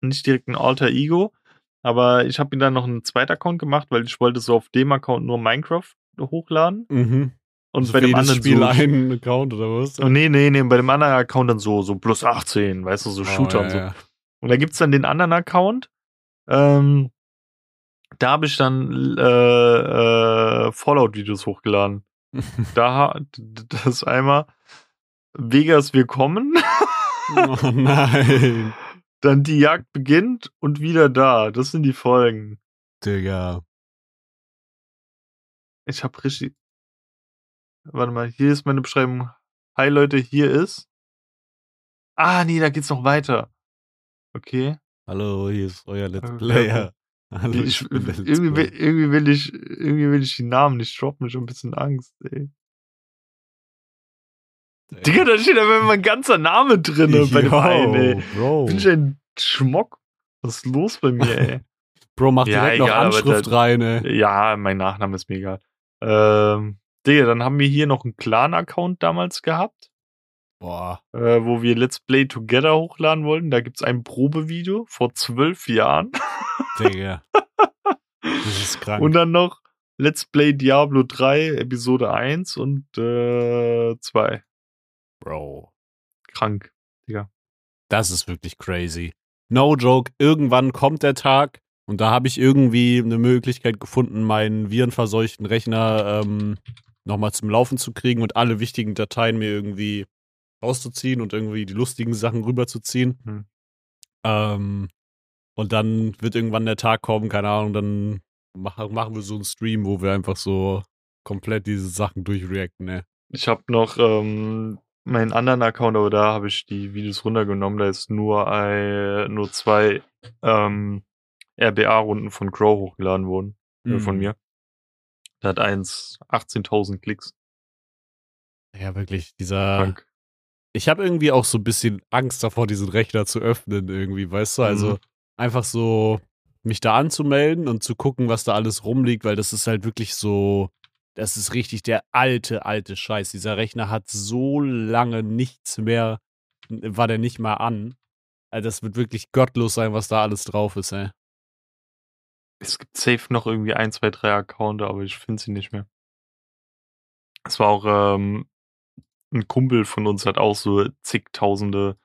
nicht direkt ein Alter Ego, aber ich habe mir dann noch einen zweiten Account gemacht, weil ich wollte so auf dem Account nur Minecraft hochladen Mhm. und Also bei dem anderen Spiel so, einen Account oder was? Oh, nee, nee, nee, bei dem anderen Account dann so, so plus 18, weißt du, so Shooter oh, und so. ja, ja. Und da gibt's dann den anderen Account. Ähm, da habe ich dann äh, äh, Fallout-Videos hochgeladen. *laughs* Da das einmal Vegas Willkommen, oh nein. *laughs* dann die Jagd beginnt und wieder da. Das sind die Folgen. Digga. Ich hab richtig. Warte mal, hier ist meine Beschreibung. Hi Leute, hier ist. Ah, nee, da geht's noch weiter. Okay. Hallo, hier ist euer Let's Äh, Player. Hallo, Ich, der Let's irgendwie, will, irgendwie will ich, irgendwie will ich die Namen nicht droppen, ich hab ein bisschen Angst, ey. Digga, da steht aber mein ganzer Name drin bei dem Yo, einen, ey. Bro. Bin ich ein Schmock? Was ist los bei mir, ey? *laughs* Bro, mach Ja, direkt noch egal, aber Anschrift da- rein, ey. ja, mein Nachname ist mir egal. Ähm, Digga, dann haben wir hier noch einen Clan-Account damals gehabt, Boah. äh, wo wir Let's Play Together hochladen wollten. Da gibt's ein Probevideo vor zwölf Jahren. *laughs* Digga. Das ist krank. Und dann noch Let's Play Diablo 3, Episode 1 und äh, 2. Bro. Krank. Das ist wirklich crazy. No joke, irgendwann kommt der Tag und da habe ich irgendwie eine Möglichkeit gefunden, meinen virenverseuchten Rechner ähm, nochmal zum Laufen zu kriegen und alle wichtigen Dateien mir irgendwie rauszuziehen und irgendwie die lustigen Sachen rüberzuziehen. Hm. Ähm, und dann wird irgendwann der Tag kommen, keine Ahnung, dann mach, machen wir so einen Stream, wo wir einfach so komplett diese Sachen durchreacten, ne? Ich habe noch ähm, meinen anderen Account, aber da habe ich die Videos runtergenommen. Da ist nur, ein, nur zwei ähm, RBA-Runden von Crow hochgeladen worden. äh, Von Mhm. mir. Da hat eins 18.000 Klicks. Ja, wirklich, dieser. Krank. ich habe irgendwie auch so ein bisschen Angst davor, diesen Rechner zu öffnen, irgendwie, weißt du? Also Mhm. einfach so mich da anzumelden und zu gucken, was da alles rumliegt, weil das ist halt wirklich so, das ist richtig der alte, alte Scheiß. Dieser Rechner hat so lange nichts mehr, war der nicht mal an. Also das wird wirklich gottlos sein, was da alles drauf ist, ey. Es gibt safe noch irgendwie ein, zwei, drei Accounts, aber ich finde sie nicht mehr. Es war auch ähm, ein Kumpel von uns hat auch so zigtausende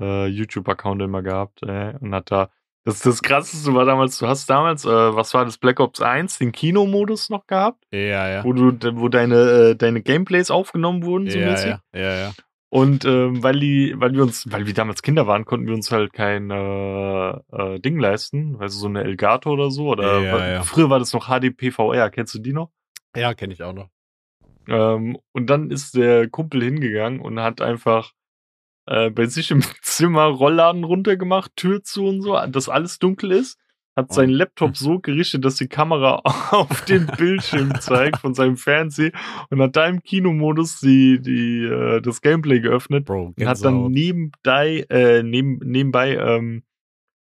äh, YouTube-Accounts immer gehabt äh, und hat da das, das krasseste war damals, du hast damals, äh, was war das, Black Ops 1, den Kinomodus noch gehabt, Ja, ja. wo du, wo deine, äh, deine Gameplays aufgenommen wurden, so Ja, mäßig. ja, ja, ja. Und ähm, weil die, weil wir uns, weil wir damals Kinder waren, konnten wir uns halt kein äh, äh, Ding leisten, also so eine Elgato oder so. Oder Ja, ja. früher war das noch HDPVR, kennst du die noch? Ja, kenne ich auch noch. Ähm, und dann ist der Kumpel hingegangen und hat einfach äh, bei sich im *laughs* Zimmer Rollladen runtergemacht, Tür zu und so, dass alles dunkel ist. Hat seinen Und- Laptop *laughs* so gerichtet, dass die Kamera *laughs* auf den Bildschirm zeigt von seinem Fernseher und hat da im Kinomodus die, die, äh, das Gameplay geöffnet Bro, und hat dann nebenbei, äh, neben, nebenbei ähm,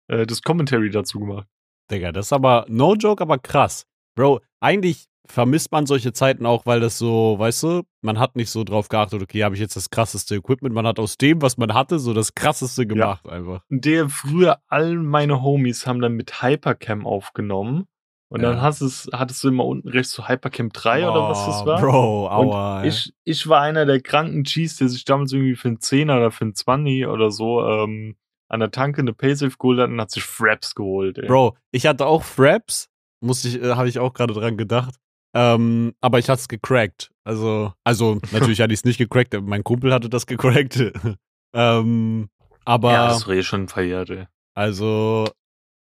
äh, das Commentary dazu gemacht. Digga, das ist aber, no joke, aber krass. Bro, eigentlich vermisst man solche Zeiten auch, weil das so, weißt du, man hat nicht so drauf geachtet, okay, habe ich jetzt das krasseste Equipment, man hat aus dem, was man hatte, so das krasseste gemacht einfach. Und der früher, all meine Homies haben dann mit Hypercam aufgenommen. Und dann Ja. hast es, hattest du immer unten rechts so Hypercam 3 oder was das Oh, war. Bro, aua. ey. Ich, ich war einer der kranken Cheese, der sich damals irgendwie für einen 10er oder für einen 20 oder so ähm, an der Tanke eine Paysafe geholt hat und hat sich Fraps geholt. Ey. Bro, ich hatte auch Fraps, musste ich, äh, habe ich auch gerade dran gedacht. Ähm, aber ich hatte es gecrackt. Also, also *laughs* natürlich hatte ich es nicht gecrackt, mein Kumpel hatte das gecrackt. *laughs* ähm, aber ja, das war eh schon verjährt, ey. also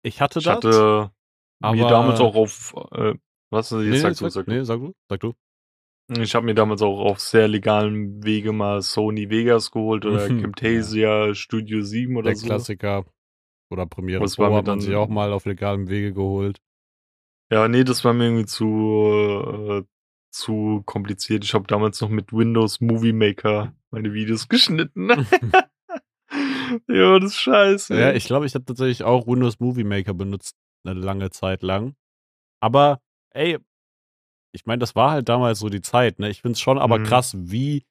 ich hatte Ich das. hatte mir aber- damals auch auf, äh, Was? Jetzt Nee, sag du, sag nee, sag du, sag du. Ich habe mir damals auch auf sehr legalen Wege mal Sony Vegas geholt oder Mhm, Camtasia Studio 7 oder Der so. Klassiker. Oder Premiere war Pro mir hat man sich auch mal auf legalem Wege geholt. Ja, nee, das war mir irgendwie zu, äh, zu kompliziert. Ich habe damals noch mit Windows Movie Maker meine Videos geschnitten. *laughs* *laughs* ja, das ist scheiße. Ja, ich glaube, ich habe tatsächlich auch Windows Movie Maker benutzt eine lange Zeit lang. Aber, ey, ich meine, das war halt damals so die Zeit, ne? Ich finde es schon aber Mhm. krass, wie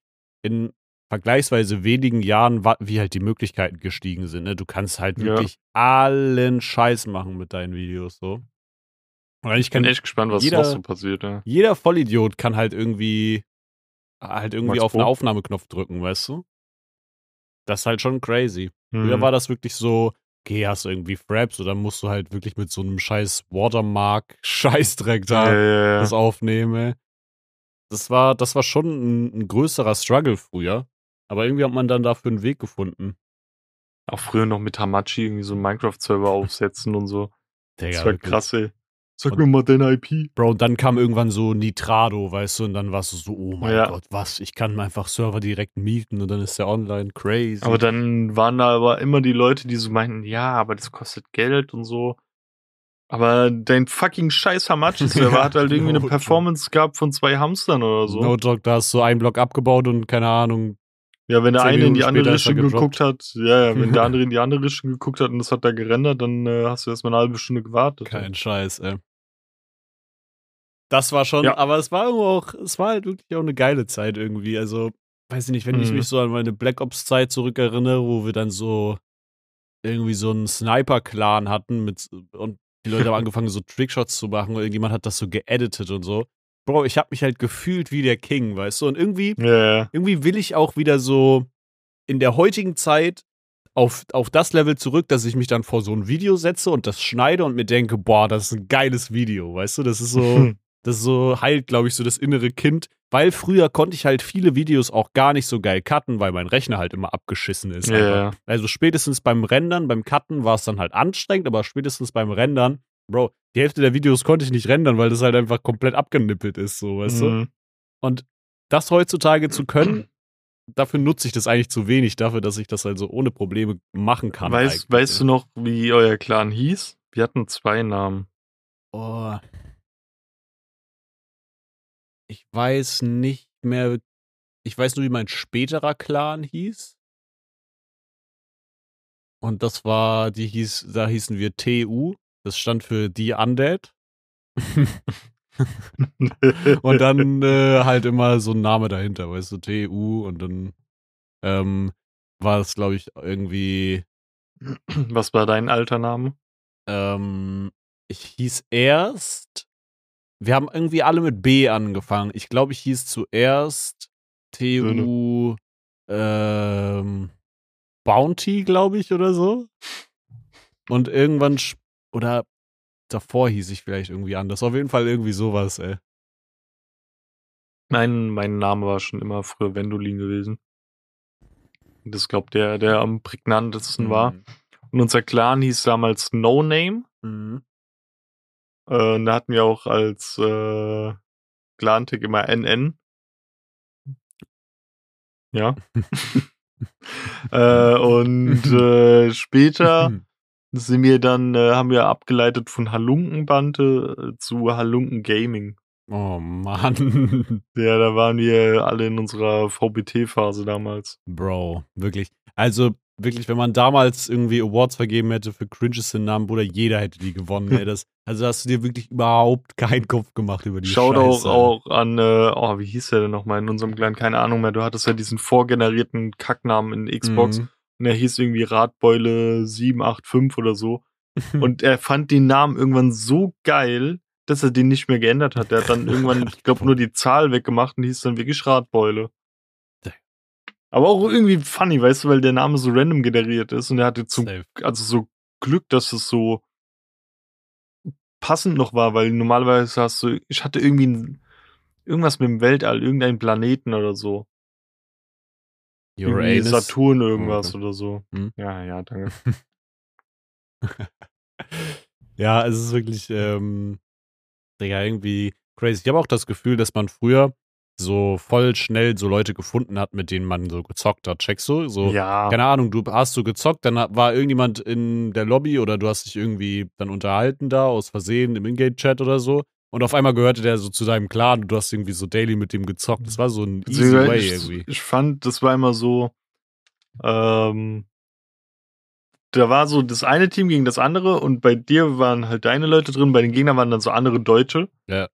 in vergleichsweise wenigen Jahren, wie halt die Möglichkeiten gestiegen sind, ne? Du kannst halt Ja. wirklich allen Scheiß machen mit deinen Videos, so. Und ich ich bin kann, echt gespannt, was jeder- noch so passiert. Ja. jeder Vollidiot kann halt irgendwie, halt irgendwie Max auf einen? Aufnahmeknopf drücken, weißt du? Das ist halt schon crazy. Früher Mhm. war das wirklich so, okay, hast du irgendwie Fraps oder musst du halt wirklich mit so einem scheiß Watermark-Scheißdreck *laughs* da ja, ja, ja. das aufnehmen. Das war, das war schon ein, ein größerer Struggle früher. Aber irgendwie hat man dann dafür einen Weg gefunden. Auch früher noch mit Hamachi irgendwie so einen Minecraft-Server *laughs* aufsetzen und so. Digga, das war wirklich. krass, ey. Sag Und- mir mal deine IP. Bro, und dann kam irgendwann so Nitrado, weißt du, und dann warst du so, oh mein Ja. Gott, was? Ich kann einfach Server direkt mieten und dann ist der online crazy. Aber dann waren da aber immer die Leute, die so meinten, ja, aber das kostet Geld und so. Aber dein fucking scheiß Hamachi-Server *laughs* hat halt irgendwie No eine joke. Performance gehabt von zwei Hamstern oder so. No Talk, da hast du einen Block abgebaut und keine Ahnung. ja, wenn der eine in die andere er Richtung geguckt hat, ja, ja, wenn der *laughs* andere in die andere Richtung geguckt hat und das hat da gerendert, dann äh, hast du erstmal eine halbe Stunde gewartet. Kein Scheiß, ey. Das war schon, Ja. aber es war irgendwo auch, es war halt wirklich auch eine geile Zeit irgendwie. Also, weiß ich nicht, wenn ich Mhm. mich so an meine Black Ops-Zeit zurückerinnere, wo wir dann so irgendwie so einen Sniper-Clan hatten mit und die Leute haben *laughs* angefangen, so Trickshots zu machen und irgendjemand hat das so geeditet und so. Bro, ich habe mich halt gefühlt wie der King, weißt du? Und irgendwie, ja. irgendwie will ich auch wieder so in der heutigen Zeit auf, auf das Level zurück, dass ich mich dann vor so ein Video setze und das schneide und mir denke, boah, das ist ein geiles Video, weißt du? Das ist so, *laughs* das so heilt, glaube ich, so das innere Kind. Weil früher konnte ich halt viele Videos auch gar nicht so geil cutten, weil mein Rechner halt immer abgeschissen ist. Ja. Also spätestens beim Rendern, beim Cutten war es dann halt anstrengend, aber spätestens beim Rendern, Bro, die Hälfte der Videos konnte ich nicht rendern, weil das halt einfach komplett abgenippelt ist, so, weißt du? Mhm. Und das heutzutage zu können, dafür nutze ich das eigentlich zu wenig, dafür, dass ich das also ohne Probleme machen kann. Weißt, eigentlich. weißt du noch, wie euer Clan hieß? Wir hatten zwei Namen. Oh. Ich weiß nicht mehr. Ich weiß nur, wie mein späterer Clan hieß. Und das war, die hieß, da hießen wir TU. Das stand für die Undead. *laughs* Und dann äh, halt immer so ein Name dahinter, weißt du, TU und dann ähm, war es, glaube ich, irgendwie, Was war dein alter Name? ähm, ich hieß erst, wir haben irgendwie alle mit B angefangen. Ich glaube, ich hieß zuerst TU ähm, Bounty, glaube ich, oder so. Und irgendwann, oder davor hieß ich vielleicht irgendwie anders. Auf jeden Fall irgendwie sowas, ey. Mein, mein Name war schon immer früher Wendolin gewesen. Das glaubt der, der am prägnantesten war. Und unser Clan hieß damals No Name. Mhm. Äh, und da hatten wir auch als äh, Clan-Tag immer NN. Ja. *laughs* äh, und äh, später *laughs* sind wir dann, äh, haben wir abgeleitet von Halunkenbande äh, zu Halunken Gaming. Oh Mann. *laughs* Ja, da waren wir alle in unserer VBT-Phase damals. Bro, wirklich. Also, wirklich, wenn man damals irgendwie Awards vergeben hätte für cringesten Namen, Bruder, jeder hätte die gewonnen, ey. *laughs* Das, also hast du dir wirklich überhaupt keinen Kopf gemacht über die Schaut Scheiße. auch, auch an, äh, oh, wie hieß der denn nochmal in unserem Clan? Keine Ahnung mehr. Du hattest ja diesen vorgenerierten Kacknamen in Xbox Mhm. und er hieß irgendwie Radbeule 785 oder so. *laughs* Und er fand den Namen irgendwann so geil, dass er den nicht mehr geändert hat. Der hat dann *laughs* irgendwann, ich glaube, nur die Zahl weggemacht und hieß dann wirklich Radbeule. Aber auch irgendwie funny, weißt du, weil der Name so random generiert ist und er hatte zum, Safe. also so Glück, dass es so passend noch war, weil normalerweise hast du, ich hatte irgendwie ein, irgendwas mit dem Weltall, irgendeinen Planeten oder so. Uranus. Saturn irgendwas Okay. oder so. Hm. Ja, ja, danke. *laughs* Ja, es ist wirklich, ähm, Digga, irgendwie crazy. Ich habe auch das Gefühl, dass man früher so voll schnell so Leute gefunden hat, mit denen man so gezockt hat. Checkst du? So, ja. keine Ahnung, du hast so gezockt, dann war irgendjemand in der Lobby oder du hast dich irgendwie dann unterhalten da aus Versehen im Ingame-Chat oder so. Und auf einmal gehörte der so zu deinem Clan und du hast irgendwie so daily mit dem gezockt. Das war so ein easy Also, way ich, irgendwie. ich fand, das war immer so, ähm, da war so das eine Team gegen das andere und bei dir waren halt deine Leute drin, bei den Gegnern waren dann so andere Deutsche. Ja.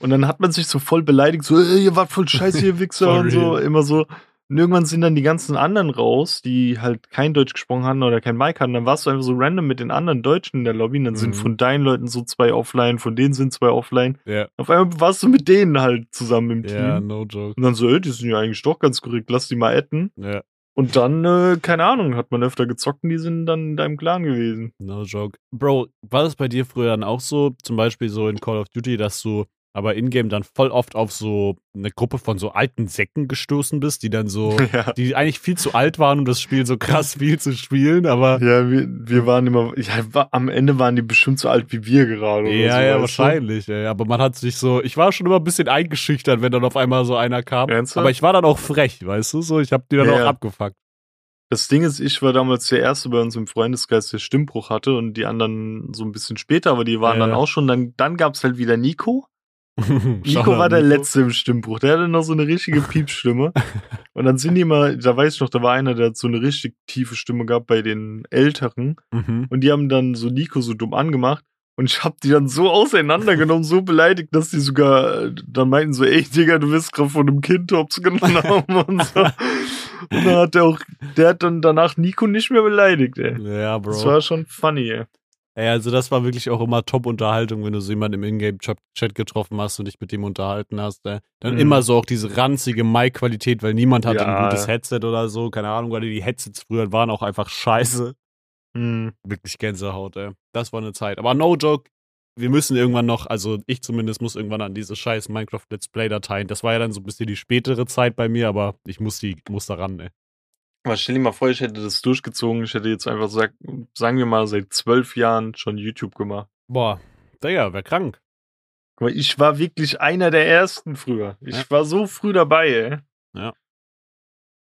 Und dann hat man sich so voll beleidigt, so, ey, ihr wart voll scheiße, ihr *laughs* Wichser und so, immer so. Und irgendwann sind dann die ganzen anderen raus, die halt kein Deutsch gesprochen hatten oder kein Mic hatten. Dann warst du einfach so random mit den anderen Deutschen in der Lobby. Und dann sind Mhm. von deinen Leuten so zwei offline, von denen sind zwei offline. Ja, Auf einmal warst du mit denen halt zusammen im Team. ja, no joke. Und dann so, ey, die sind ja eigentlich doch ganz korrekt, lass die mal adden. Ja, Und dann, äh, keine Ahnung, hat man öfter gezockt und die sind dann in deinem Clan gewesen. no joke. Bro, war das bei dir früher dann auch so, zum Beispiel so in Call of Duty, dass du aber in-game dann voll oft auf so eine Gruppe von so alten Säcken gestoßen bist, die dann so, *laughs* ja. die eigentlich viel zu alt waren, um das Spiel so krass viel zu spielen, aber Ja, wir, wir waren immer, ja, am Ende waren die bestimmt so alt wie wir gerade. ja, so, ja, wahrscheinlich. Ey. Aber man hat sich so, ich war schon immer ein bisschen eingeschüchtert, wenn dann auf einmal so einer kam. Ernsthaft? Aber ich war dann auch frech, weißt du, so, ich hab die dann Ja, auch ja. abgefuckt. Das Ding ist, ich war damals der Erste bei uns im Freundeskreis, der Stimmbruch hatte und die anderen so ein bisschen später, aber die waren Ja. dann auch schon. Dann, dann gab's halt wieder Nico. *laughs* Nico war der Nico. Letzte im Stimmbruch. Der hatte noch so eine richtige *laughs* Piepstimme. und dann sind die immer, da weiß ich noch, da war einer, der hat so eine richtig tiefe Stimme gehabt bei den Älteren. Mhm. Und die haben dann so Nico so dumm angemacht. Und ich hab die dann so auseinandergenommen, so beleidigt, dass die sogar äh, dann meinten so, ey Digga, du wirst gerade von einem Kind hops genommen *laughs* und so. Und dann hat der auch, der hat dann danach Nico nicht mehr beleidigt, ey. Ja, Bro. Das war schon funny, ey. Ey, also das war wirklich auch immer Top-Unterhaltung, wenn du so jemanden im Ingame-Chat getroffen hast und dich mit dem unterhalten hast. Ey. Dann Mhm. immer so auch diese ranzige Mic-Qualität, weil niemand hatte Ja. ein gutes Headset oder so. Keine Ahnung, weil die Headsets früher waren auch einfach scheiße. Hm. Wirklich Gänsehaut, ey. Das war eine Zeit. Aber no joke, wir müssen irgendwann noch, also ich zumindest muss irgendwann an diese scheiß Minecraft Let's Play-Dateien. Das war ja dann so ein bisschen die spätere Zeit bei mir, aber ich muss die, muss da ran, ey. Aber stell dir mal vor, ich hätte das durchgezogen. Ich hätte jetzt einfach, sag, sagen wir mal, seit zwölf Jahren schon YouTube gemacht. Boah, Digga, wär krank. Guck mal, ich war wirklich einer der Ersten früher. Ich Ja. war so früh dabei, ey.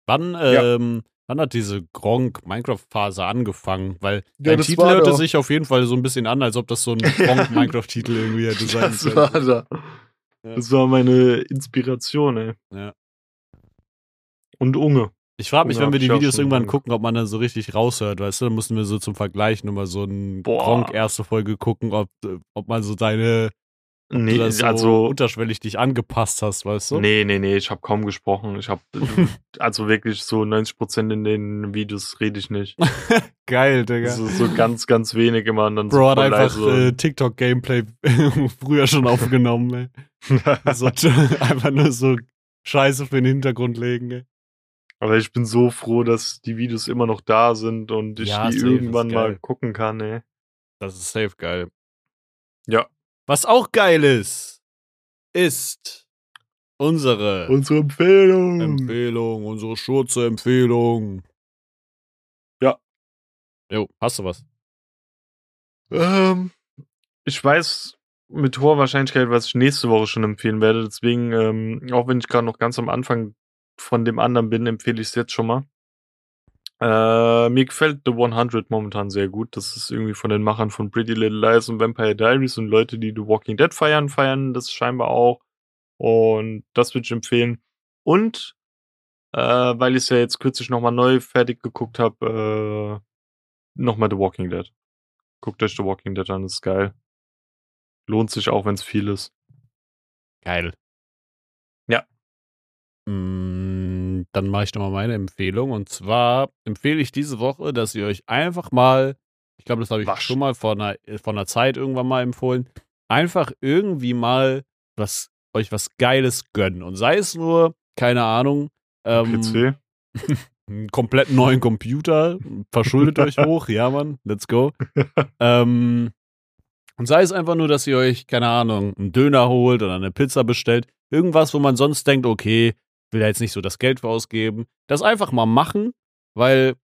Wann, Ja. ähm, wann hat diese Gronk-Minecraft-Phase angefangen? Weil Ja, das Titel hörte doch- sich auf jeden Fall so ein bisschen an, als ob das so ein *laughs* Gronk-Minecraft-Titel irgendwie hätte sein Das war da. Ja. Das war meine Inspiration, ey. Ja. Und Unge. Ich frage mich, wenn wir die Videos irgendwann gucken, ob man dann so richtig raushört, weißt du? Dann mussten wir so zum Vergleich nochmal so ein. Gronk erste Folge gucken, ob, äh, ob man so deine, Nee, so also. unterschwellig dich angepasst hast, weißt du? Nee, nee, nee, ich habe kaum gesprochen. Ich habe *laughs* also wirklich so 90% in den Videos rede ich nicht. *laughs* Geil, Digga. So, so ganz, ganz wenig immer und dann Bro so hat einfach äh, TikTok-Gameplay *laughs* früher schon aufgenommen, ey. So, einfach nur so Scheiße für den Hintergrund legen, ey. Aber ich bin so froh, dass die Videos immer noch da sind und ich Ja, die irgendwann mal gucken kann, ey. Das ist safe geil. Ja. Was auch geil ist, ist unsere Unsere Empfehlung. Empfehlung, unsere Schurze-Empfehlung. Ja. Jo, hast du was? Ähm, ich weiß mit hoher Wahrscheinlichkeit, was ich nächste Woche schon empfehlen werde. Deswegen, ähm, auch wenn ich gerade noch ganz am Anfang von dem anderen bin, empfehle ich es jetzt schon mal. Äh, mir gefällt The 100 momentan sehr gut. Das ist irgendwie von den Machern von Pretty Little Lies und Vampire Diaries und Leute, die The Walking Dead feiern, feiern das scheinbar auch. Und das würde ich empfehlen. Und äh, weil ich es ja jetzt kürzlich nochmal neu fertig geguckt habe, äh, nochmal The Walking Dead. Guckt euch The Walking Dead an, das ist geil. Lohnt sich auch, wenn es viel ist. Geil. Mm, Dann mache ich nochmal meine Empfehlung. Und zwar empfehle ich diese Woche, dass ihr euch einfach mal, ich glaube, das habe ich Wasch. schon mal vor einer, vor einer Zeit irgendwann mal empfohlen, einfach irgendwie mal was, euch was Geiles gönnen. Und sei es nur, keine Ahnung, ähm, PC. *laughs* einen komplett neuen Computer, verschuldet euch *laughs* hoch, ja Mann, let's go. ähm, und sei es einfach nur, dass ihr euch, keine Ahnung, einen Döner holt oder eine Pizza bestellt, irgendwas, wo man sonst denkt, okay, will da jetzt nicht so das Geld für ausgeben, das einfach mal machen, weil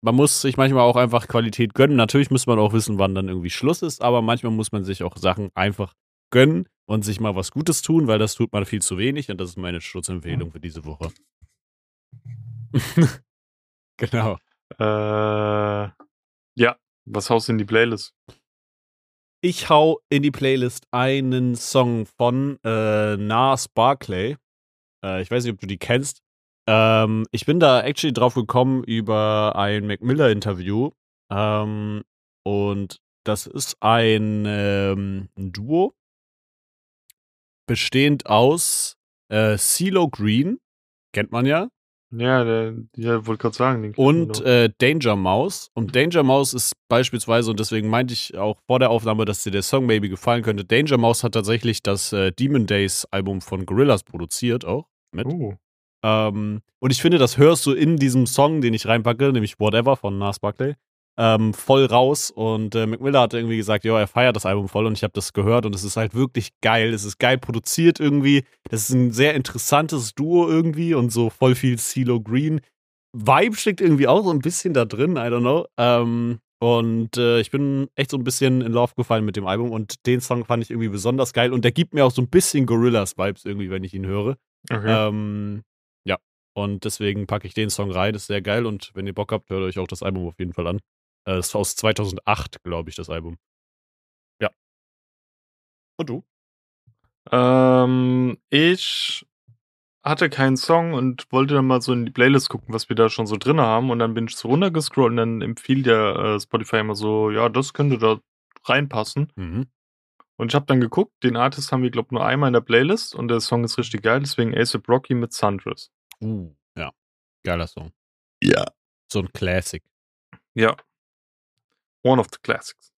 man muss sich manchmal auch einfach Qualität gönnen. Natürlich muss man auch wissen, wann dann irgendwie Schluss ist, aber manchmal muss man sich auch Sachen einfach gönnen und sich mal was Gutes tun, weil das tut man viel zu wenig und das ist meine Schutzempfehlung für diese Woche. *laughs* genau. Äh, ja, was haust du in die Playlist? Ich hau in die Playlist einen Song von äh, Nas Barclay. Äh, ich weiß nicht, ob du die kennst. Ähm, ich bin da actually drauf gekommen über ein Mac Miller-Interview. Ähm, und das ist ein, ähm, ein Duo, bestehend aus äh, CeeLo Green, kennt man ja, Ja, der, ja, wollte gerade sagen. Den und äh, Danger Mouse. Und Danger Mouse ist beispielsweise, und deswegen meinte ich auch vor der Aufnahme, dass dir der Song maybe gefallen könnte. Danger Mouse hat tatsächlich das äh, Demon Days Album von Gorillaz produziert auch. Mit. Uh, Ähm, und ich finde, das hörst du in diesem Song, den ich reinpacke, nämlich Whatever von Nas Barkley, ähm, voll raus. Und äh, Mac Miller hat irgendwie gesagt, ja, er feiert das Album voll und ich habe das gehört und es ist halt wirklich geil. Es ist geil produziert irgendwie. Das ist ein sehr interessantes Duo irgendwie und so voll viel CeeLo Green. Vibe steckt irgendwie auch so ein bisschen da drin, I don't know. Ähm, und äh, ich bin echt so ein bisschen in Love gefallen mit dem Album und den Song fand ich irgendwie besonders geil und der gibt mir auch so ein bisschen Gorillas-Vibes irgendwie, wenn ich ihn höre. Okay. Ähm, ja, und deswegen packe ich den Song rein. Das ist sehr geil und wenn ihr Bock habt, hört euch auch das Album auf jeden Fall an. Äh, Das ist aus 2008, glaube ich, das Album. Ja. Und du? Ähm, ich hatte keinen Song und wollte dann mal so in die Playlist gucken, was wir da schon so drin haben. Und dann bin ich so runtergescrollt und dann empfiehlt der äh, Spotify immer so, ja, das könnte da reinpassen. Mhm. Und ich habe dann geguckt, den Artist haben wir, glaube nur einmal in der Playlist und der Song ist richtig geil, deswegen ASAP Rocky mit Sundress. Uh, ja. Geiler Song. Ja. So ein Classic. Ja. One of the Classics.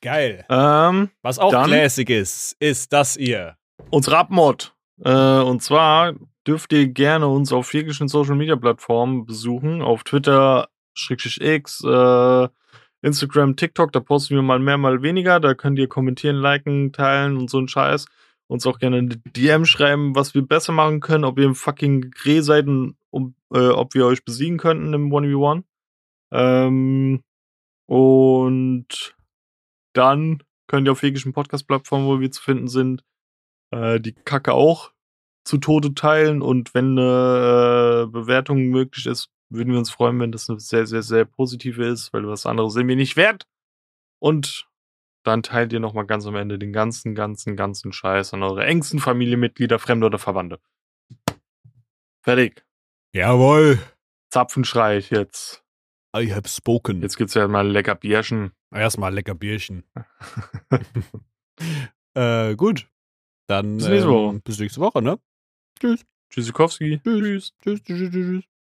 Geil. Ähm, Was auch Dann- Classic ist, ist das hier. unsere Abmod. Äh, und zwar dürft ihr gerne uns auf jeglichen Social Media Plattformen besuchen. Auf Twitter, Schrägstrich X, äh, Instagram, TikTok, da posten wir mal mehr, mal weniger. Da könnt ihr kommentieren, liken, teilen und so ein Scheiß. Uns auch gerne eine DM schreiben, was wir besser machen können, ob ihr im fucking Grey seid und um, äh, ob wir euch besiegen könnten im 1v1. Ähm, und dann könnt ihr auf jeglichen Podcast-Plattformen, wo wir zu finden sind, äh, die Kacke auch zu Tode teilen und wenn eine äh, Bewertung möglich ist, würden wir uns freuen, wenn das eine sehr, sehr, sehr positive ist, weil was anderes sind wir nicht wert. Und dann teilt ihr nochmal ganz am Ende den ganzen, ganzen, ganzen Scheiß an eure engsten Familienmitglieder, Fremde oder Verwandte. Fertig. Jawohl. Zapfenschrei jetzt. I have spoken. Jetzt gibt's ja mal lecker Bierchen. Erstmal lecker Bierchen. *laughs* *laughs* äh, gut. Dann Bis nächste Woche. ähm, bis nächste Woche, ne? Tschüss. Tschüssikowski. Tschüss. Tschüss, tschüss, tschüss, tschüss.